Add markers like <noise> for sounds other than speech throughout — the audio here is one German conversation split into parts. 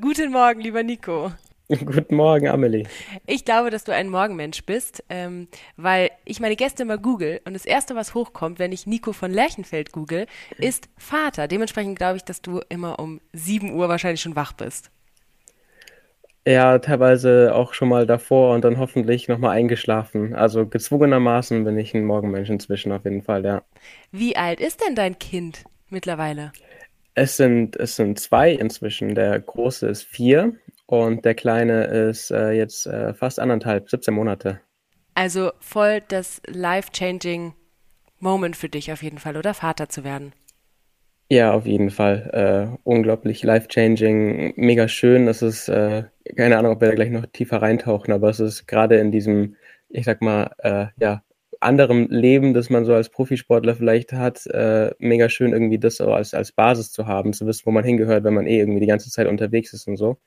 Guten Morgen, lieber Nico. Guten Morgen, Amelie. Ich glaube, dass du ein Morgenmensch bist, ähm, weil ich meine Gäste immer google und das Erste, was hochkommt, wenn ich Nico von Lerchenfeld google, ist Vater. Dementsprechend glaube ich, dass du immer um 7 Uhr wahrscheinlich schon wach bist. Ja, teilweise auch schon mal davor und dann hoffentlich nochmal eingeschlafen. Also gezwungenermaßen bin ich ein Morgenmensch inzwischen auf jeden Fall, ja. Wie alt ist denn dein Kind mittlerweile? Es sind, es sind zwei inzwischen. Der große ist vier und der kleine ist äh, jetzt äh, fast anderthalb, 17 Monate. Also voll das life-changing Moment für dich auf jeden Fall, oder Vater zu werden. Ja, auf jeden Fall. Äh, unglaublich life-changing, mega schön. Das ist, äh, keine Ahnung, ob wir da gleich noch tiefer reintauchen, aber es ist gerade in diesem, ich sag mal, äh, ja, anderem Leben, das man so als Profisportler vielleicht hat, äh, mega schön irgendwie das so als, als Basis zu haben, zu wissen, wo man hingehört, wenn man eh irgendwie die ganze Zeit unterwegs ist und so.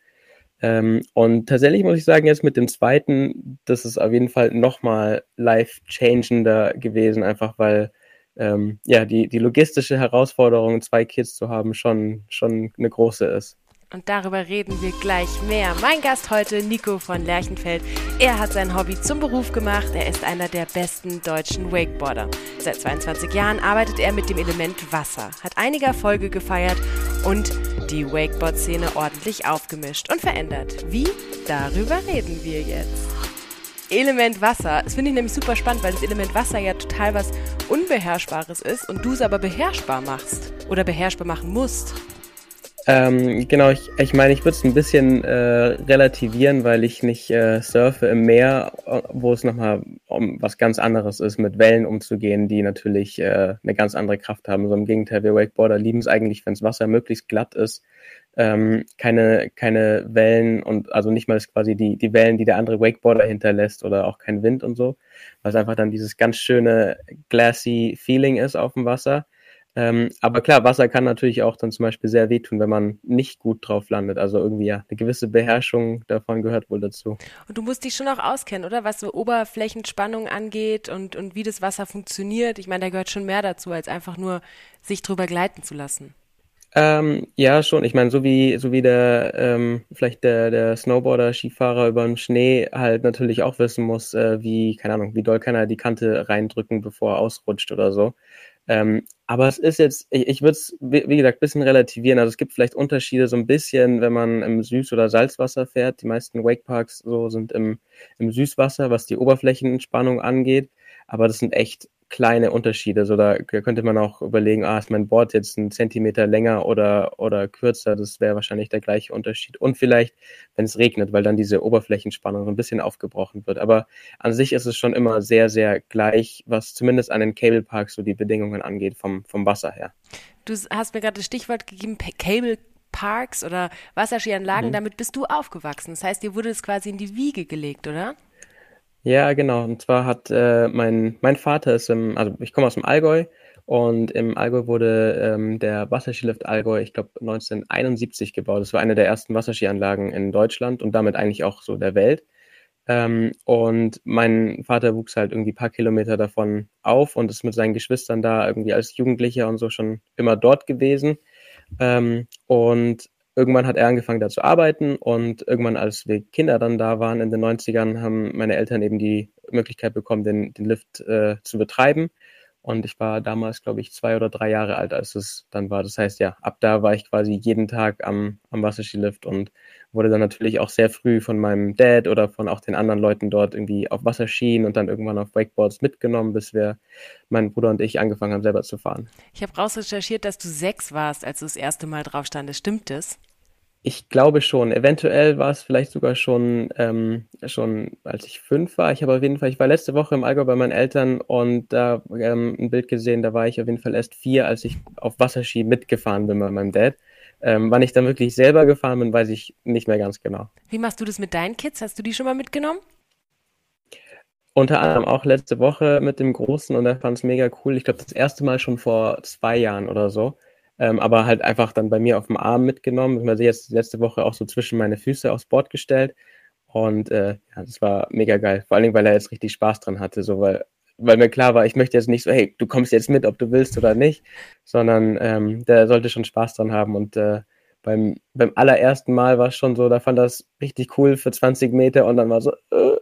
Ähm, und tatsächlich muss ich sagen, jetzt mit dem zweiten, das ist auf jeden Fall nochmal life-changender gewesen, einfach weil ähm, ja, die, die logistische Herausforderung, zwei Kids zu haben, schon, schon eine große ist. Und darüber reden wir gleich mehr. Mein Gast heute, Nico von Lerchenfeld. Er hat sein Hobby zum Beruf gemacht. Er ist einer der besten deutschen Wakeboarder. Seit 22 Jahren arbeitet er mit dem Element Wasser, hat einige Erfolge gefeiert und die Wakeboard-Szene ordentlich aufgemischt und verändert. Wie? Darüber reden wir jetzt. Element Wasser. Das finde ich nämlich super spannend, weil das Element Wasser ja total was Unbeherrschbares ist und du es aber beherrschbar machst oder beherrschbar machen musst. Ähm, genau, ich, ich meine, ich würde es ein bisschen äh, relativieren, weil ich nicht äh, surfe im Meer, wo es nochmal um was ganz anderes ist, mit Wellen umzugehen, die natürlich äh, eine ganz andere Kraft haben. So im Gegenteil, wir Wakeboarder lieben es eigentlich, wenn das Wasser möglichst glatt ist, ähm, keine, keine Wellen und also nicht mal quasi die, die Wellen, die der andere Wakeboarder hinterlässt oder auch kein Wind und so, es einfach dann dieses ganz schöne glassy Feeling ist auf dem Wasser. Ähm, aber klar, Wasser kann natürlich auch dann zum Beispiel sehr wehtun, wenn man nicht gut drauf landet. Also irgendwie ja, eine gewisse Beherrschung davon gehört wohl dazu. Und du musst dich schon auch auskennen, oder? Was so Oberflächenspannung angeht und, und wie das Wasser funktioniert. Ich meine, da gehört schon mehr dazu, als einfach nur sich drüber gleiten zu lassen. Ähm, ja, schon. Ich meine, so wie, so wie der, ähm, vielleicht der, der Snowboarder, Skifahrer über den Schnee halt natürlich auch wissen muss, äh, wie, keine Ahnung, wie doll kann er die Kante reindrücken, bevor er ausrutscht oder so. Ähm, aber es ist jetzt, ich, ich würde es, wie, gesagt, bisschen relativieren. Also es gibt vielleicht Unterschiede so ein bisschen, wenn man im Süß- oder Salzwasser fährt. Die meisten Wakeparks so sind im, im Süßwasser, was die Oberflächenentspannung angeht. Aber das sind echt kleine Unterschiede. So da könnte man auch überlegen, ah, ist mein Board jetzt ein Zentimeter länger oder, oder kürzer? Das wäre wahrscheinlich der gleiche Unterschied. Und vielleicht, wenn es regnet, weil dann diese Oberflächenspannung so ein bisschen aufgebrochen wird. Aber an sich ist es schon immer sehr, sehr gleich, was zumindest an den Cable Parks so die Bedingungen angeht, vom, vom Wasser her. Du hast mir gerade das Stichwort gegeben, Cable Parks oder Wasserskianlagen, mhm. damit bist du aufgewachsen. Das heißt, dir wurde es quasi in die Wiege gelegt, oder? Ja, genau. Und zwar hat äh, mein, mein Vater ist im, also ich komme aus dem Allgäu und im Allgäu wurde ähm, der Wasserskilift Allgäu, ich glaube 1971 gebaut. Das war eine der ersten Wasserskianlagen in Deutschland und damit eigentlich auch so der Welt. Ähm, und mein Vater wuchs halt irgendwie paar Kilometer davon auf und ist mit seinen Geschwistern da irgendwie als Jugendlicher und so schon immer dort gewesen. Ähm, und irgendwann hat er angefangen da zu arbeiten und irgendwann, als wir Kinder dann da waren in den 90ern, haben meine Eltern eben die Möglichkeit bekommen, den, den Lift äh, zu betreiben. Und ich war damals, glaube ich, zwei oder drei Jahre alt, als es dann war. Das heißt, ja, ab da war ich quasi jeden Tag am, am Wasserskilift und wurde dann natürlich auch sehr früh von meinem Dad oder von auch den anderen Leuten dort irgendwie auf Wasserskien und dann irgendwann auf Wakeboards mitgenommen, bis wir, mein Bruder und ich, angefangen haben, selber zu fahren. Ich habe rausrecherchiert, dass du sechs warst, als du das erste Mal drauf standest. Stimmt das? Ich glaube schon. Eventuell war es vielleicht sogar schon, ähm, schon, als ich fünf war. Ich habe auf jeden Fall, ich war letzte Woche im Allgäu bei meinen Eltern und da ähm, ein Bild gesehen, da war ich auf jeden Fall erst vier, als ich auf Wasserski mitgefahren bin bei meinem Dad. Ähm, wann ich dann wirklich selber gefahren bin, weiß ich nicht mehr ganz genau. Wie machst du das mit deinen Kids? Hast du die schon mal mitgenommen? Unter anderem auch letzte Woche mit dem Großen und er fand es mega cool. Ich glaube, das erste Mal schon vor zwei Jahren oder so ähm, aber halt einfach dann bei mir auf dem Arm mitgenommen. Ich jetzt letzte Woche auch so zwischen meine Füße aufs Board gestellt. Und äh, ja, das war mega geil. Vor allen Dingen, weil er jetzt richtig Spaß dran hatte, so weil, weil mir klar war, ich möchte jetzt nicht so, hey, du kommst jetzt mit, ob du willst oder nicht, sondern ähm, der sollte schon Spaß dran haben und äh, beim, beim allerersten Mal war es schon so, da fand das richtig cool für 20 Meter und dann war so, äh,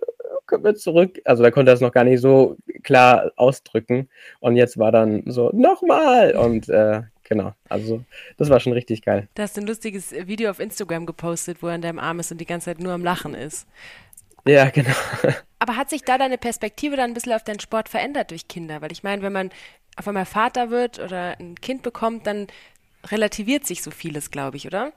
können wir zurück? Also da konnte er es noch gar nicht so klar ausdrücken. Und jetzt war dann so, nochmal! Und äh, genau, also das war schon richtig geil. Da hast du ein lustiges Video auf Instagram gepostet, wo er in deinem Arm ist und die ganze Zeit nur am Lachen ist. Ja, genau. <laughs> Aber hat sich da deine Perspektive dann ein bisschen auf deinen Sport verändert durch Kinder? Weil ich meine, wenn man auf einmal Vater wird oder ein Kind bekommt, dann relativiert sich so vieles, glaube ich, oder?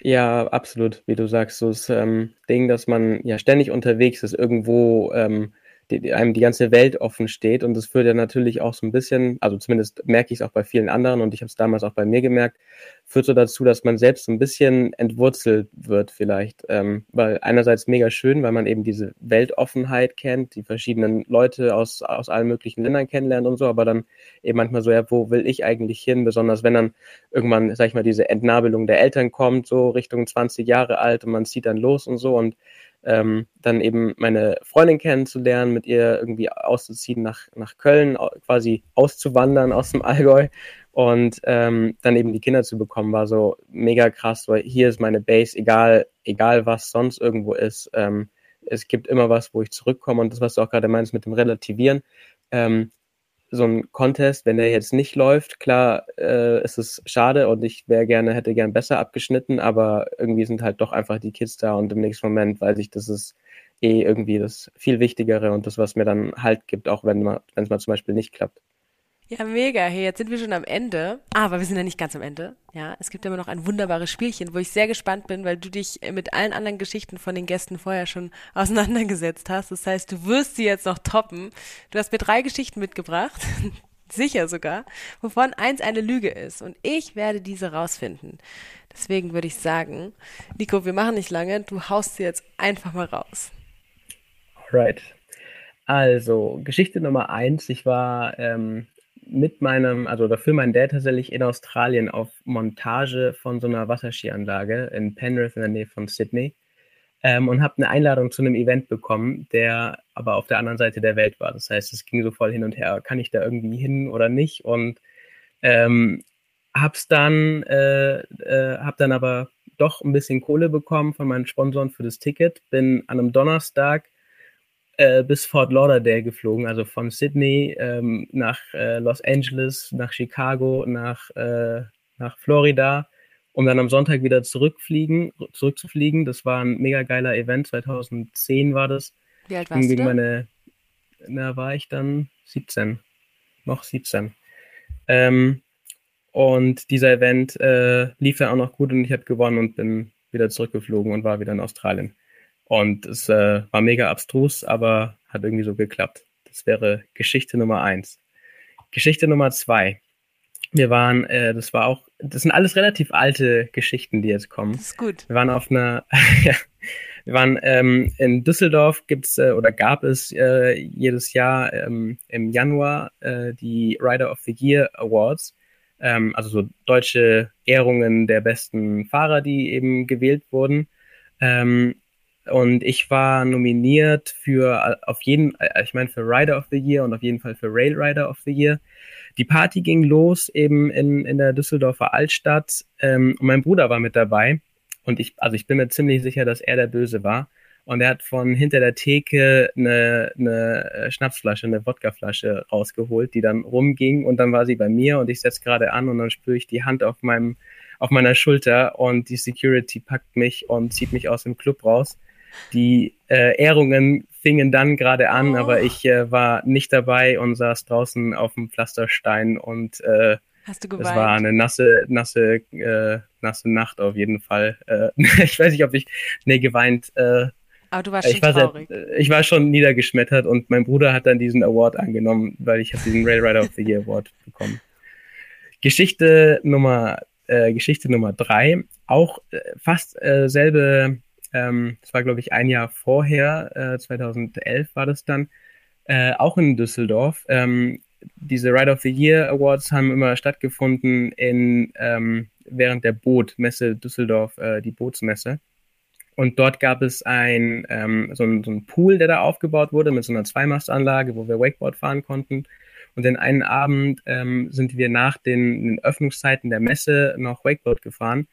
Ja, absolut, wie du sagst, so das ähm, Ding, dass man ja ständig unterwegs ist, irgendwo ähm, die, einem die ganze Welt offen steht. Und das führt ja natürlich auch so ein bisschen, also zumindest merke ich es auch bei vielen anderen und ich habe es damals auch bei mir gemerkt, führt so dazu, dass man selbst so ein bisschen entwurzelt wird vielleicht. Ähm, weil einerseits mega schön, weil man eben diese Weltoffenheit kennt, die verschiedenen Leute aus, aus allen möglichen Ländern kennenlernt und so, aber dann eben manchmal so, ja, wo will ich eigentlich hin? Besonders wenn dann irgendwann, sag ich mal, diese Entnabelung der Eltern kommt, so Richtung 20 Jahre alt und man zieht dann los und so und ähm, dann eben meine Freundin kennenzulernen, mit ihr irgendwie auszuziehen nach, nach Köln, quasi auszuwandern aus dem Allgäu und ähm, dann eben die Kinder zu bekommen, war so mega krass, weil hier ist meine Base, egal, egal was sonst irgendwo ist. Ähm, es gibt immer was, wo ich zurückkomme und das, was du auch gerade meinst mit dem Relativieren, ähm, so ein Contest, wenn der jetzt nicht läuft, klar äh, ist es schade und ich wäre gerne, hätte gern besser abgeschnitten, aber irgendwie sind halt doch einfach die Kids da und im nächsten Moment weiß ich, das ist eh irgendwie das viel Wichtigere und das, was mir dann Halt gibt, auch wenn es mal zum Beispiel nicht klappt. Ja, mega. Hey, jetzt sind wir schon am Ende. Aber wir sind ja nicht ganz am Ende. Ja, es gibt immer noch ein wunderbares Spielchen, wo ich sehr gespannt bin, weil du dich mit allen anderen Geschichten von den Gästen vorher schon <laughs> auseinandergesetzt hast. Das heißt, du wirst sie jetzt noch toppen. Du hast mir drei Geschichten mitgebracht. <laughs> Sicher sogar, wovon eins eine Lüge ist. Und ich werde diese rausfinden. Deswegen würde ich sagen, Nico, wir machen nicht lange. Du haust sie jetzt einfach mal raus. Alright. Also, Geschichte Nummer eins. Ich war ähm, mit meinem, also dafür mein Dad tatsächlich in Australien auf Montage von so einer Wasserskianlage in Penrith in der Nähe von Sydney ähm, und habe eine Einladung zu einem Event bekommen, der aber auf der anderen Seite der Welt war. Das heißt, es ging so voll hin und her, kann ich da irgendwie hin oder nicht? Und ähm, hab's dann, äh, äh, hab dann aber doch ein bisschen Kohle bekommen von meinen Sponsoren für das Ticket. Bin an einem Donnerstag äh, bis Fort Lauderdale geflogen, also von Sydney ähm, nach äh, Los Angeles, nach Chicago, nach, äh, nach Florida, um dann am Sonntag wieder zurückfliegen, zurückzufliegen. Das war ein mega geiler Event, 2010 war das. Wie alt warst gegen du? Meine, na, war ich dann 17, noch 17. Ähm, und dieser Event äh, lief ja auch noch gut und ich habe gewonnen und bin wieder zurückgeflogen und war wieder in Australien. Und es äh, war mega abstrus, aber hat irgendwie so geklappt. Das wäre Geschichte Nummer eins. Geschichte Nummer zwei. Wir waren, äh, das war auch, das sind alles relativ alte Geschichten, die jetzt kommen. Das ist gut. Wir waren auf einer, <laughs> ja, wir waren ähm, in Düsseldorf gibt's äh, oder gab es äh, jedes Jahr ähm, im Januar äh, die Rider of the Year Awards, ähm, also so deutsche Ehrungen der besten Fahrer, die eben gewählt wurden. Ähm, und ich war nominiert für auf jeden, äh, ich meine für Rider of the Year und auf jeden Fall für Rail Rider of the Year. Die Party ging los eben in, in der Düsseldorfer Altstadt ähm, und mein Bruder war mit dabei. Und ich, also ich bin mir ziemlich sicher, dass er der Böse war. Und er hat von hinter der Theke eine, eine äh, Schnapsflasche, eine Wodkaflasche rausgeholt, die dann rumging und dann war sie bei mir und ich setze gerade an und dann spüre ich die Hand auf meinem auf meiner Schulter und die Security packt mich und zieht mich aus dem Club raus. Die äh, Ehrungen fingen dann gerade an, oh. aber ich äh, war nicht dabei und saß draußen auf dem Pflasterstein und äh, Hast du geweint? es war eine nasse, nasse, äh, nasse Nacht auf jeden Fall. Äh, <laughs> ich weiß nicht, ob ich, nee, geweint. Äh, aber du warst schon ich war traurig. Sehr, ich war schon niedergeschmettert und mein Bruder hat dann diesen Award angenommen, weil ich habe diesen Rail Rider of the Year Award <laughs> bekommen. Geschichte Nummer, äh, Geschichte Nummer drei, auch äh, fast äh, selbe ähm, das war, glaube ich, ein Jahr vorher, äh, 2011 war das dann, äh, auch in Düsseldorf. Ähm, diese Ride of the Year Awards haben immer stattgefunden in, ähm, während der Bootmesse Düsseldorf, äh, die Bootsmesse. Und dort gab es ein, ähm, so, ein, so Pool, der da aufgebaut wurde mit so einer Zweimastanlage, wo wir Wakeboard fahren konnten. Und den einen Abend ähm, sind wir nach den, den Öffnungszeiten der Messe noch Wakeboard gefahren.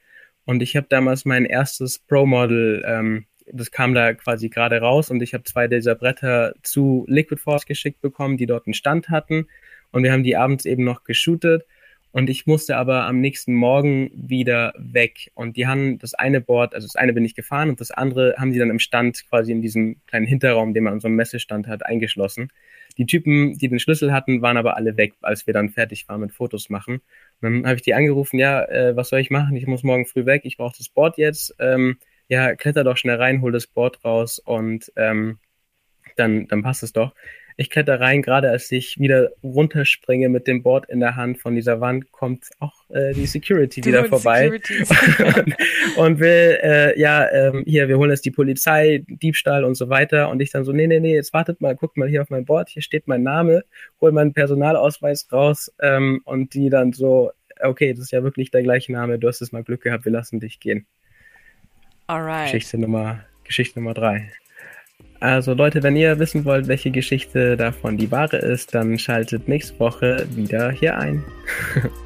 Und ich habe damals mein erstes Pro-Model, ähm, das kam da quasi gerade raus und ich habe zwei dieser Bretter zu Liquid Force geschickt bekommen, die dort einen Stand hatten. Und wir haben die abends eben noch geshootet. Und ich musste aber am nächsten Morgen wieder weg. Und die haben das eine Board, also das eine bin ich gefahren und das andere haben sie dann im Stand quasi in diesem kleinen Hinterraum, den man an so einem Messestand hat, eingeschlossen. Die Typen, die den Schlüssel hatten, waren aber alle weg, als wir dann fertig waren mit Fotos machen. Dann habe ich die angerufen, ja, äh, was soll ich machen? Ich muss morgen früh weg, ich brauche das Board jetzt. Ähm, ja, kletter doch schnell rein, hol das Board raus und ähm, dann, dann passt es doch. Ich kletter rein, gerade als ich wieder runterspringe mit dem Board in der Hand von dieser Wand, kommt auch äh, die Security du wieder vorbei <laughs> und, und, will, äh, ja, ähm, hier, wir holen jetzt die Polizei, Diebstahl und so weiter. Und ich dann so, nee, nee, nee, jetzt wartet mal, guckt mal hier auf mein Board, hier steht mein Name, hol meinen Personalausweis raus ähm, und die dann so, okay, das ist ja wirklich der gleiche Name, du hast es mal Glück gehabt, wir lassen dich gehen. Alright. Geschichte Nummer, Geschichte Nummer drei. Also Leute, wenn ihr wissen wollt, welche Geschichte davon die wahre ist, dann schaltet nächste Woche wieder hier ein. <laughs>